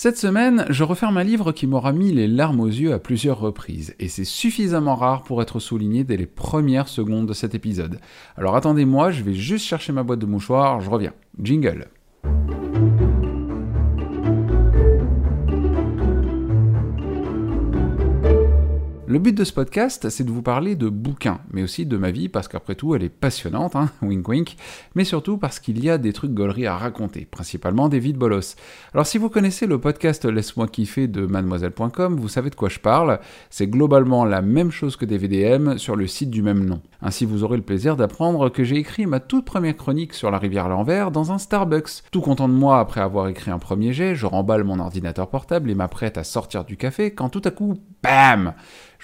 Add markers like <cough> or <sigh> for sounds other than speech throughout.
Cette semaine, je referme un livre qui m'aura mis les larmes aux yeux à plusieurs reprises, et c'est suffisamment rare pour être souligné dès les premières secondes de cet épisode. Alors attendez-moi, je vais juste chercher ma boîte de mouchoirs, je reviens. Jingle. Le but de ce podcast, c'est de vous parler de bouquins, mais aussi de ma vie, parce qu'après tout, elle est passionnante, hein, <laughs> wink wink, mais surtout parce qu'il y a des trucs gauleries à raconter, principalement des vies de bolos. Alors si vous connaissez le podcast Laisse-moi kiffer de mademoiselle.com, vous savez de quoi je parle, c'est globalement la même chose que des VDM sur le site du même nom. Ainsi vous aurez le plaisir d'apprendre que j'ai écrit ma toute première chronique sur la rivière l'envers dans un Starbucks. Tout content de moi après avoir écrit un premier jet, je remballe mon ordinateur portable et m'apprête à sortir du café quand tout à coup, BAM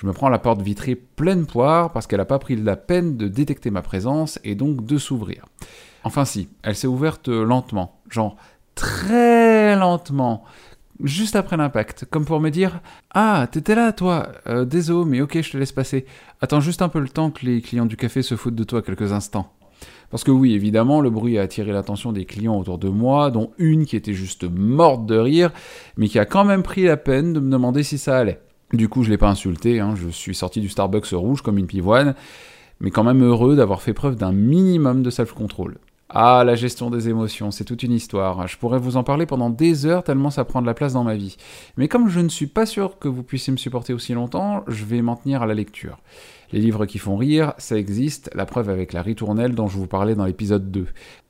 me prends la porte vitrée pleine poire parce qu'elle n'a pas pris la peine de détecter ma présence et donc de s'ouvrir. Enfin si, elle s'est ouverte lentement, genre très lentement, juste après l'impact, comme pour me dire Ah, t'étais là, toi euh, Désolé, mais ok, je te laisse passer. Attends juste un peu le temps que les clients du café se foutent de toi quelques instants. Parce que oui, évidemment, le bruit a attiré l'attention des clients autour de moi, dont une qui était juste morte de rire, mais qui a quand même pris la peine de me demander si ça allait. Du coup, je l'ai pas insulté, hein. je suis sorti du Starbucks rouge comme une pivoine, mais quand même heureux d'avoir fait preuve d'un minimum de self-control. Ah, la gestion des émotions, c'est toute une histoire. Je pourrais vous en parler pendant des heures tellement ça prend de la place dans ma vie. Mais comme je ne suis pas sûr que vous puissiez me supporter aussi longtemps, je vais m'en tenir à la lecture. Les livres qui font rire, ça existe, la preuve avec la ritournelle dont je vous parlais dans l'épisode 2.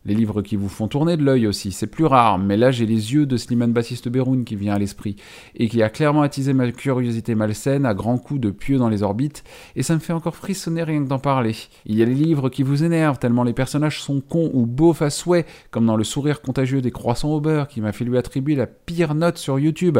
Les livres qui vous font tourner de l'œil aussi, c'est plus rare, mais là j'ai les yeux de Slimane Baptiste Beroun qui vient à l'esprit, et qui a clairement attisé ma curiosité malsaine à grands coups de pieux dans les orbites, et ça me fait encore frissonner rien que d'en parler. Il y a les livres qui vous énervent, tellement les personnages sont cons ou beaufs à souhait, comme dans Le sourire contagieux des croissants au beurre, qui m'a fait lui attribuer la pire note sur YouTube.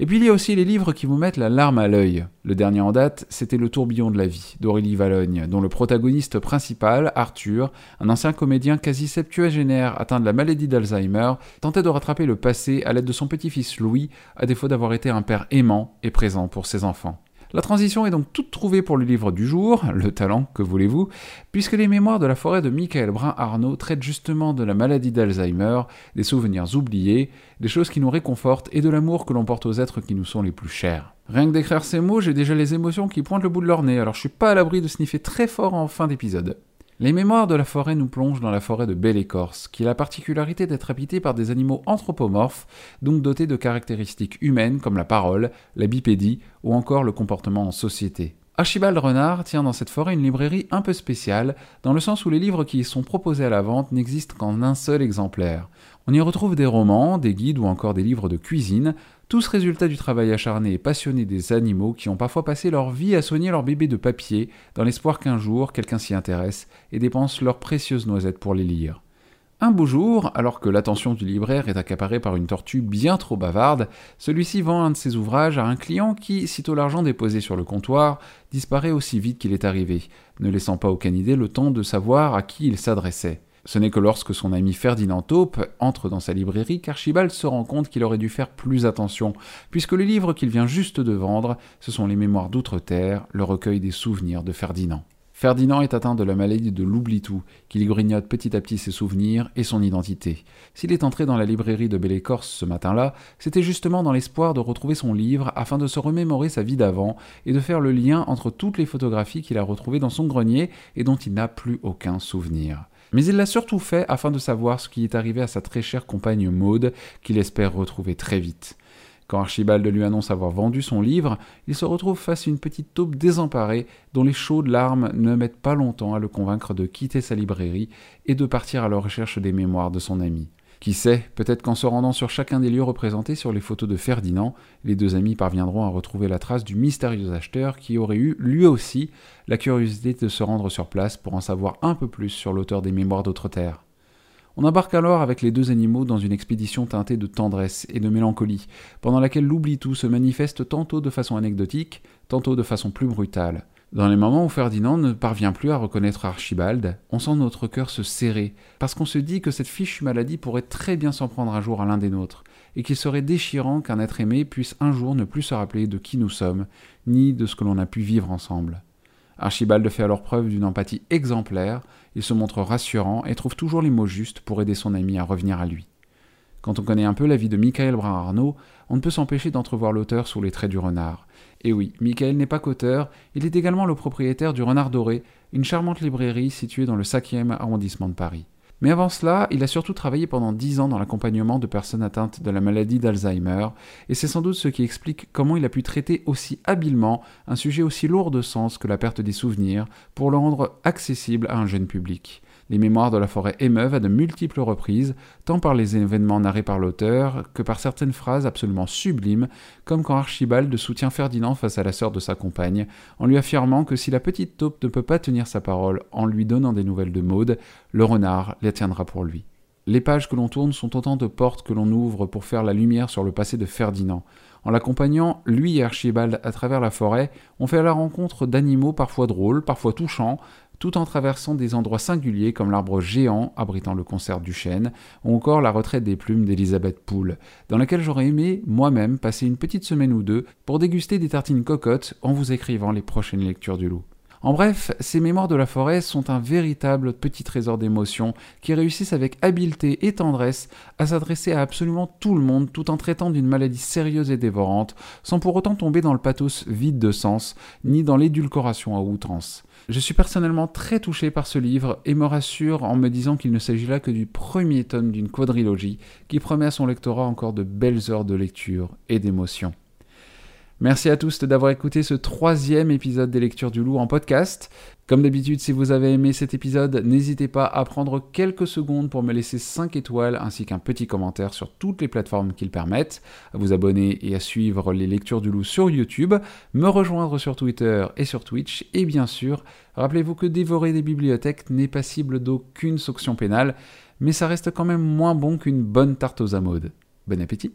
Et puis il y a aussi les livres qui vous mettent la larme à l'œil. Le dernier en date, c'était Le tourbillon de la vie, d'Aurélie Valogne, dont le protagoniste principal, Arthur, un ancien comédien quasi septuagénaire, atteint de la maladie d'Alzheimer, tentait de rattraper le passé à l'aide de son petit-fils Louis, à défaut d'avoir été un père aimant et présent pour ses enfants. La transition est donc toute trouvée pour le livre du jour, Le talent, que voulez-vous, puisque les mémoires de la forêt de Michael Brun-Arnaud traitent justement de la maladie d'Alzheimer, des souvenirs oubliés, des choses qui nous réconfortent et de l'amour que l'on porte aux êtres qui nous sont les plus chers. Rien que d'écrire ces mots, j'ai déjà les émotions qui pointent le bout de leur nez, alors je suis pas à l'abri de sniffer très fort en fin d'épisode. Les mémoires de la forêt nous plongent dans la forêt de Belle Écorce, qui a la particularité d'être habitée par des animaux anthropomorphes, donc dotés de caractéristiques humaines comme la parole, la bipédie ou encore le comportement en société. Archibald Renard tient dans cette forêt une librairie un peu spéciale, dans le sens où les livres qui y sont proposés à la vente n'existent qu'en un seul exemplaire. On y retrouve des romans, des guides ou encore des livres de cuisine, tous résultats du travail acharné et passionné des animaux qui ont parfois passé leur vie à soigner leur bébé de papier, dans l'espoir qu'un jour quelqu'un s'y intéresse et dépense leurs précieuses noisettes pour les lire. Un beau jour, alors que l'attention du libraire est accaparée par une tortue bien trop bavarde, celui-ci vend un de ses ouvrages à un client qui, sitôt l'argent déposé sur le comptoir, disparaît aussi vite qu'il est arrivé, ne laissant pas aucune idée le temps de savoir à qui il s'adressait. Ce n'est que lorsque son ami Ferdinand Taupe entre dans sa librairie qu'Archibald se rend compte qu'il aurait dû faire plus attention, puisque le livre qu'il vient juste de vendre, ce sont les Mémoires d'Outre-Terre, le recueil des souvenirs de Ferdinand. Ferdinand est atteint de la maladie de l'oubli-tout, qui lui grignote petit à petit ses souvenirs et son identité. S'il est entré dans la librairie de Belle Écorce ce matin-là, c'était justement dans l'espoir de retrouver son livre afin de se remémorer sa vie d'avant et de faire le lien entre toutes les photographies qu'il a retrouvées dans son grenier et dont il n'a plus aucun souvenir. Mais il l'a surtout fait afin de savoir ce qui est arrivé à sa très chère compagne Maude, qu'il espère retrouver très vite. Quand Archibald lui annonce avoir vendu son livre, il se retrouve face à une petite taupe désemparée dont les chaudes larmes ne mettent pas longtemps à le convaincre de quitter sa librairie et de partir à la recherche des mémoires de son ami. Qui sait, peut-être qu'en se rendant sur chacun des lieux représentés sur les photos de Ferdinand, les deux amis parviendront à retrouver la trace du mystérieux acheteur qui aurait eu, lui aussi, la curiosité de se rendre sur place pour en savoir un peu plus sur l'auteur des Mémoires d'Outre-Terre. On embarque alors avec les deux animaux dans une expédition teintée de tendresse et de mélancolie, pendant laquelle l'oubli-tout se manifeste tantôt de façon anecdotique, tantôt de façon plus brutale. Dans les moments où Ferdinand ne parvient plus à reconnaître Archibald, on sent notre cœur se serrer, parce qu'on se dit que cette fichue maladie pourrait très bien s'en prendre un jour à l'un des nôtres, et qu'il serait déchirant qu'un être aimé puisse un jour ne plus se rappeler de qui nous sommes, ni de ce que l'on a pu vivre ensemble. Archibald fait alors preuve d'une empathie exemplaire, il se montre rassurant et trouve toujours les mots justes pour aider son ami à revenir à lui. Quand on connaît un peu la vie de Michael Brun-Arnaud, on ne peut s'empêcher d'entrevoir l'auteur sous les traits du renard. Et oui, Michael n'est pas qu'auteur, il est également le propriétaire du Renard Doré, une charmante librairie située dans le 5e arrondissement de Paris. Mais avant cela, il a surtout travaillé pendant dix ans dans l'accompagnement de personnes atteintes de la maladie d'Alzheimer, et c'est sans doute ce qui explique comment il a pu traiter aussi habilement un sujet aussi lourd de sens que la perte des souvenirs pour le rendre accessible à un jeune public. Les mémoires de la forêt émeuvent à de multiples reprises, tant par les événements narrés par l'auteur que par certaines phrases absolument sublimes, comme quand Archibald soutient Ferdinand face à la sœur de sa compagne, en lui affirmant que si la petite taupe ne peut pas tenir sa parole en lui donnant des nouvelles de Maude, le renard les tiendra pour lui. Les pages que l'on tourne sont autant de portes que l'on ouvre pour faire la lumière sur le passé de Ferdinand. En l'accompagnant, lui et Archibald, à travers la forêt, ont fait la rencontre d'animaux parfois drôles, parfois touchants, tout en traversant des endroits singuliers comme l'arbre géant abritant le concert du chêne, ou encore la retraite des plumes d'Elisabeth Poole, dans laquelle j'aurais aimé moi-même passer une petite semaine ou deux pour déguster des tartines cocottes en vous écrivant les prochaines lectures du loup. En bref, ces mémoires de la forêt sont un véritable petit trésor d'émotions qui réussissent avec habileté et tendresse à s'adresser à absolument tout le monde tout en traitant d'une maladie sérieuse et dévorante, sans pour autant tomber dans le pathos vide de sens, ni dans l'édulcoration à outrance. Je suis personnellement très touché par ce livre et me rassure en me disant qu'il ne s'agit là que du premier tome d'une quadrilogie qui promet à son lectorat encore de belles heures de lecture et d'émotion. Merci à tous d'avoir écouté ce troisième épisode des Lectures du Loup en podcast. Comme d'habitude, si vous avez aimé cet épisode, n'hésitez pas à prendre quelques secondes pour me laisser 5 étoiles ainsi qu'un petit commentaire sur toutes les plateformes qui le permettent, à vous abonner et à suivre les Lectures du Loup sur YouTube, me rejoindre sur Twitter et sur Twitch, et bien sûr, rappelez-vous que dévorer des bibliothèques n'est passible d'aucune sanction pénale, mais ça reste quand même moins bon qu'une bonne tarte aux amodes. Bon appétit